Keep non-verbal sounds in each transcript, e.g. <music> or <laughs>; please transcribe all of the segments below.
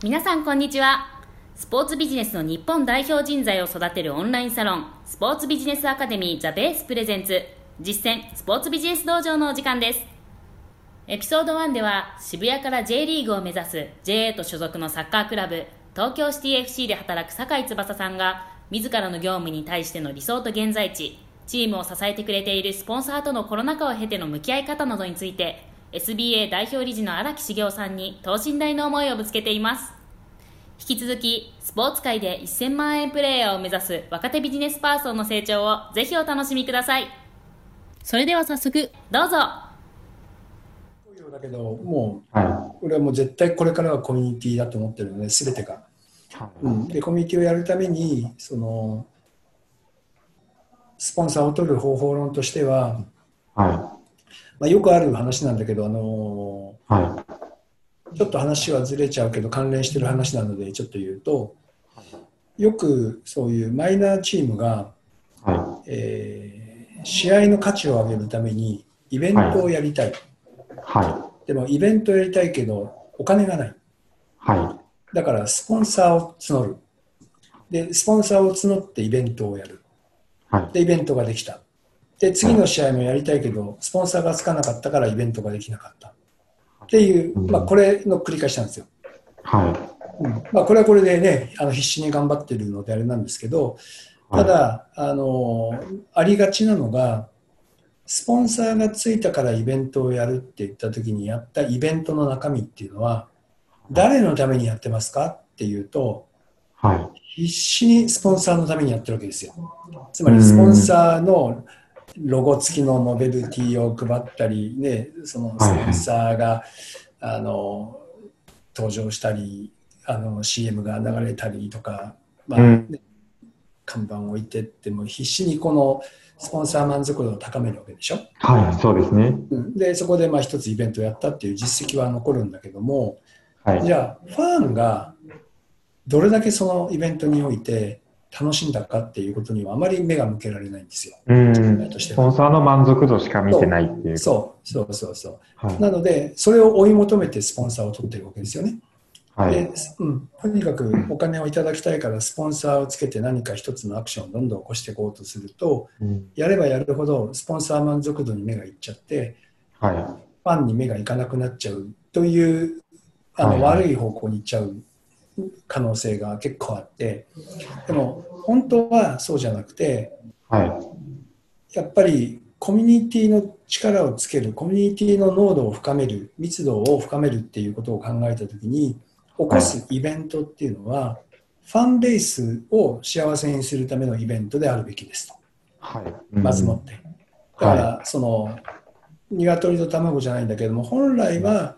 皆さんこんにちは。スポーツビジネスの日本代表人材を育てるオンラインサロンスポーツビジネスアカデミーザベースプレゼンツ。実践スポーツビジネス道場のお時間です。エピソード1では渋谷から J リーグを目指す JA と所属のサッカークラブ東京シティ FC で働く酒井翼さんが自らの業務に対しての理想と現在地チームを支えてくれているスポンサーとのコロナ禍を経ての向き合い方などについて SBA 代表理事の荒木茂雄さんに等身大の思いをぶつけています。引き続きスポーツ界で1000万円プレーヤーを目指す若手ビジネスパーソンの成長をぜひお楽しみください。それでは早速どうぞ。だけどもう、はい、俺はもう絶対これからはコミュニティだと思ってるので全てが、はい、うん、でコミュニティをやるためにそのスポンサーを取る方法論としては、はいまあ、よくある話なんだけど、あのー、はい、ちょっと話はずれちゃうけど関連してる話なのでちょっと言うとよくそういうマイナーチームが、はい。えー、試合の価値を上げるためにイベントをやりたい、はい。はい、でもイベントやりたいけどお金がない、はい、だからスポンサーを募る。でスポンサーを募ってイベントをやる。はい、でイベントができたで次の試合もやりたいけど、スポンサーがつかなかったからイベントができなかった。っていう、まあ、これの繰り返しなんですよ。はい。うん。まあ、これはこれでねあの必死に頑張ってるのであれなんですけどただ、あのありがちなのがスポンサーがついたからイベントをやるって言った時にやったイベントの中身っていうのは誰のためにやってますかっていうとはい、必死にスポンサーのためにやってるわけですよ。つまりスポンサーのロゴ付きのノベルティを配ったり、ね、そのスポンサーが、はい、あの登場したりあの CM が流れたりとか、まあ、ね、看板を置いてっても必死にこのスポンサー満足度を高めるわけでしょ？はい、そうですね。でそこでまあ一つイベントをやったっていう実績は残るんだけども、はい、じゃあファンがどれだけそのイベントにおいて楽しんだかっていうことにはあまり目が向けられないんですよ。うん。スポンサーの満足度しか見てないっていう。そうそうそうそう、はい、なので、それを追い求めてスポンサーを取ってるわけですよね。はい、でうん、とにかくお金をいただきたいからスポンサーをつけて何か一つのアクションをどんどん起こしていこうとすると、うん、やればやるほどスポンサー満足度に目がいっちゃって、はい、ファンに目がいかなくなっちゃうというあの、悪い方向に行っちゃう可能性が結構あってでも本当はそうじゃなくて、はい、やっぱりコミュニティの力をつけるコミュニティの濃度を深める密度を深めるっていうことを考えた時に起こすイベントっていうのは、はい、ファンベースを幸せにするためのイベントであるべきですと、はい、まずもって。だから、その鶏と卵じゃないんだけども本来は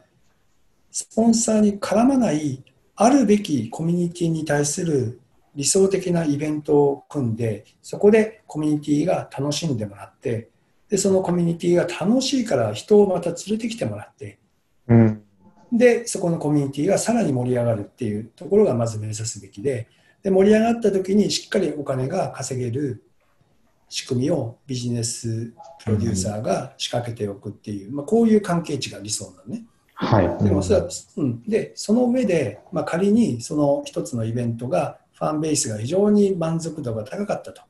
スポンサーに絡まないあるべきコミュニティに対する理想的なイベントを組んでそこでコミュニティが楽しんでもらってでそのコミュニティが楽しいから人をまた連れてきてもらって、うん、でそこのコミュニティがさらに盛り上がるっていうところがまず目指すべきでで盛り上がった時にしっかりお金が稼げる仕組みをビジネスプロデューサーが仕掛けておくっていう、まあ、こういう関係値が理想なのね。はい、でもそうん、でその上で、まあ、仮にその一つのイベントがファンベースが非常に満足度が高かったと。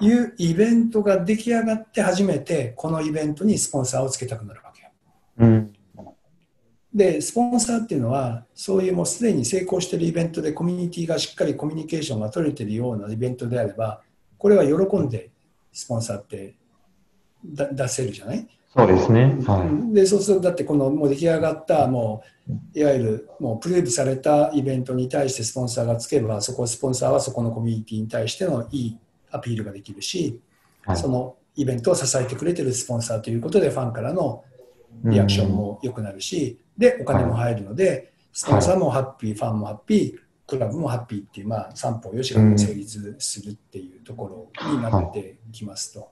い。うイベントが出来上がって初めてこのイベントにスポンサーをつけたくなるわけよ。うん、でスポンサーっていうのはそういうもうすでに成功しているイベントでコミュニティがしっかりコミュニケーションが取れているようなイベントであればこれは喜んでスポンサーって出せるじゃない？そうですね。はい、でそうするとだってこのもう出来上がったもういわゆるもうプレーブされたイベントに対してスポンサーがつけばそこスポンサーはそこのコミュニティに対してのいいアピールができるし、はい、そのイベントを支えてくれてるスポンサーということでファンからのリアクションも良くなるし、でお金も入るので、スポンサーもハッピー、はい、ファンもハッピークラブもハッピーっていう、まあ、三方よしが成立するっていうところになってきますと。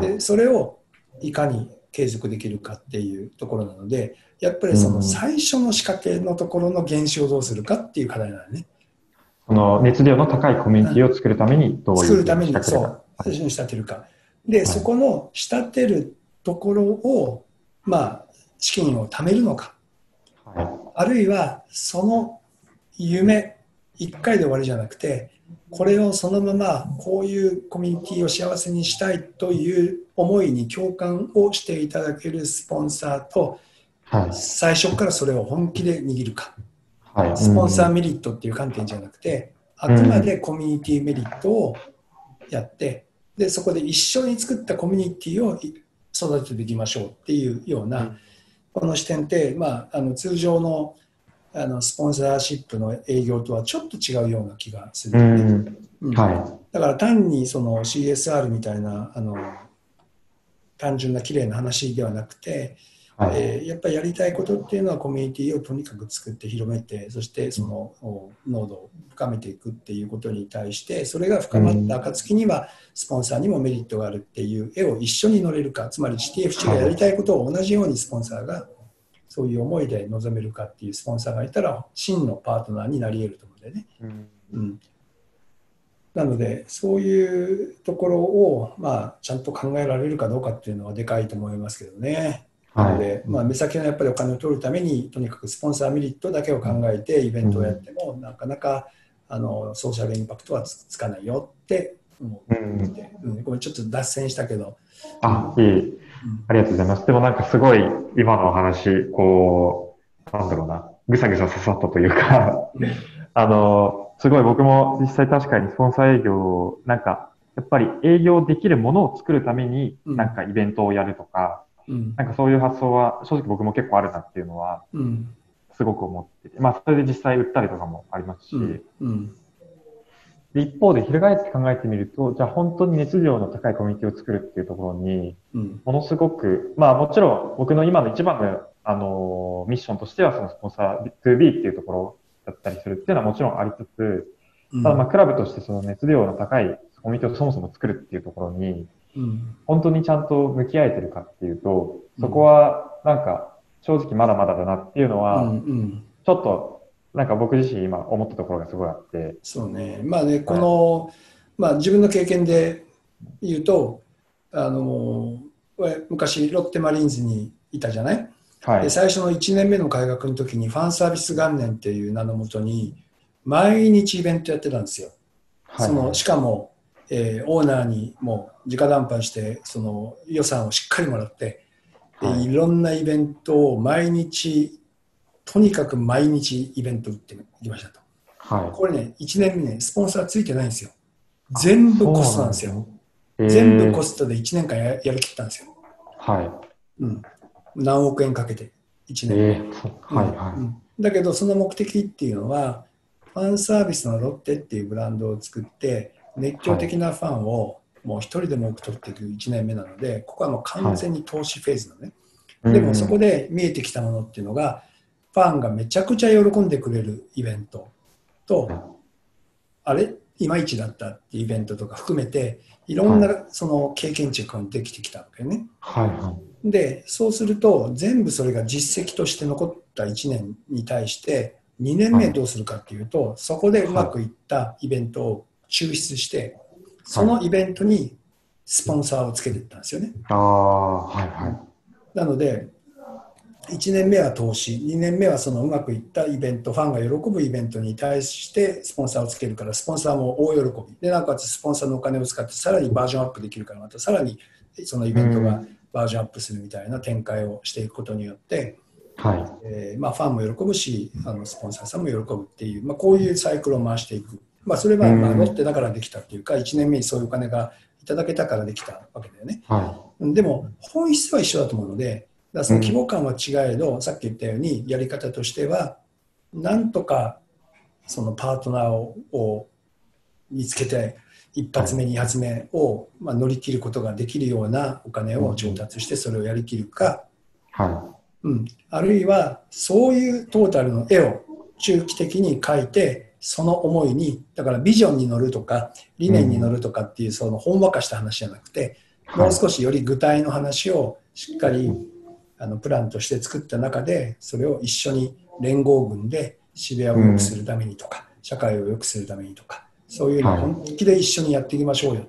でそれをいかに継続できるかっていうところなのでやっぱりその最初の仕掛けのところの原資をどうするかっていう課題なのね。その熱量の高いコミュニティを作るためにどういう作るためにそう。最初に仕立てるか。で、はい、そこの仕立てるところをまあ資金を貯めるのか、はい、あるいはその夢、一回で終わりじゃなくて、これをそのままこういうコミュニティを幸せにしたいという思いに共感をしていただけるスポンサーと、はい、最初からそれを本気で握るか、はい、スポンサーメリットっていう観点じゃなくて、あくまでコミュニティメリットをやって、でそこで一緒に作ったコミュニティを育てていきましょうっていうような、この視点って、まあ、あの通常のあのスポンサーシップの営業とはちょっと違うような気がする、ねうん。はい、だから単にその CSR みたいなあの単純な綺麗な話ではなくて、はい、えー、やっぱりやりたいことっていうのはコミュニティをとにかく作って広めてそしてその濃度を深めていくっていうことに対してそれが深まった暁にはスポンサーにもメリットがあるっていう絵を一緒に乗れるかつまり TFC がやりたいことを同じようにスポンサーがそういう思いで臨めるかっていうスポンサーがいたら真のパートナーになり得ると思うんでね。うん、なのでそういうところを、まあ、ちゃんと考えられるかどうかっていうのはでかいと思いますけどね。なので、まあ、目先のやっぱりお金を取るためにとにかくスポンサーメリットだけを考えてイベントをやっても、なかなかあのソーシャルインパクトはつかないよって思って、うん、ごめんちょっと脱線したけど。あいいありがとうございます。でもなんかすごい今のお話、こう、なんだろうな、ぐさぐさ刺さったというか <laughs> あの、すごい僕も実際確かにスポンサー営業、なんか、やっぱり営業できるものを作るために、なんかイベントをやるとか、うん、なんかそういう発想は正直僕も結構あるなっていうのは、すごく思ってて、まあそれで実際売ったりとかもありますし、うん。うんで一方で、翻って考えてみると、じゃあ本当に熱量の高いコミュニティを作るっていうところに、ものすごく、まあもちろん僕の今の一番の、あのミッションとしてはそのスポンサー 2B っていうところだったりするっていうのはもちろんありつつ、ただまあクラブとしてその熱量の高いコミュニティをそもそも作るっていうところに、本当にちゃんと向き合えてるかっていうと、そこはなんか正直まだまだだなっていうのは、ちょっとなんか僕自身今思ったところがすごいあって。そうね。まあね、この、はい、まあ自分の経験で言うと、あの、昔ロッテマリーンズにいたじゃない、はい、で最初の1年目の開学の時にファンサービス元年っていう名のもとに毎日イベントやってたんですよ。はい、そのしかも、えー、オーナーにもう直談判してその予算をしっかりもらって、はい、いろんなイベントを毎日とにかく毎日イベント打っていきましたと。はい、これね、1年目ね、スポンサーついてないんですよ。全部コストなんですよ。全部コストで1年間ややりきったんですよ。はい。うん。何億円かけて、1年目。えー、はいはい、うん、だけど、その目的っていうのは、ファンサービスのロッテっていうブランドを作って、熱狂的なファンをもう一人でも多く取っていく1年目なので、ここはもう完全に投資フェーズのね。はい、でもそこで見えてきたものっていうのが、ファンがめちゃくちゃ喜んでくれるイベントと、あれ？いまいちだったっていうイベントとか含めて、いろんなその経験値ができてきたわけね。はいはい、で、そうすると、全部それが実績として残った1年に対して、2年目どうするかっていうと、そこでうまくいったイベントを抽出して、そのイベントにスポンサーをつけていったんですよね。あはいはい、なので、1年目は投資、2年目はそのうまくいったイベント、ファンが喜ぶイベントに対してスポンサーをつけるから、スポンサーも大喜び。で、なおかつスポンサーのお金を使ってさらにバージョンアップできるから、またさらにそのイベントがバージョンアップするみたいな展開をしていくことによって、はいえーまあ、ファンも喜ぶし、あのスポンサーさんも喜ぶっていう、まあ、こういうサイクルを回していく。まあ、それはまあロッテだからできたっていうか、1年目にそういうお金がいただけたからできたわけだよね。はい、でも、本質は一緒だと思うので、だその規模感は違えど、うん、さっき言ったようにやり方としてはなんとかそのパートナーをを見つけて一発目、二発目を、まあ、乗り切ることができるようなお金を調達してそれをやりきるか、はい。うん、あるいはそういうトータルの絵を中期的に描いてその思いにだからビジョンに乗るとか理念に乗るとかっていうそのほんわかした話じゃなくて、もう少しより具体の話をしっかりあのプランとして作った中でそれを一緒に連合軍で渋谷を良くするためにとか、うん、社会を良くするためにとかそういうのを本気で一緒にやっていきましょうよ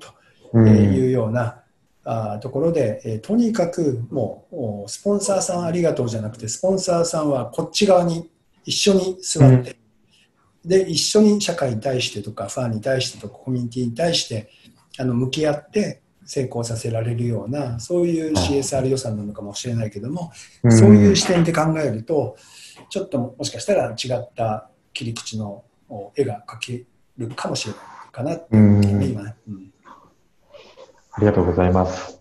というような、あところで、えとにかくもうスポンサーさんありがとうじゃなくてスポンサーさんはこっち側に一緒に座って、で一緒に社会に対してとかファンに対してとかコミュニティに対してあの向き合って成功させられるようなそういう CSR 予算なのかもしれないけども、そういう視点で考えるとちょっともしかしたら違った切り口の絵が描けるかもしれないかなって今、うん、ありがとうございます。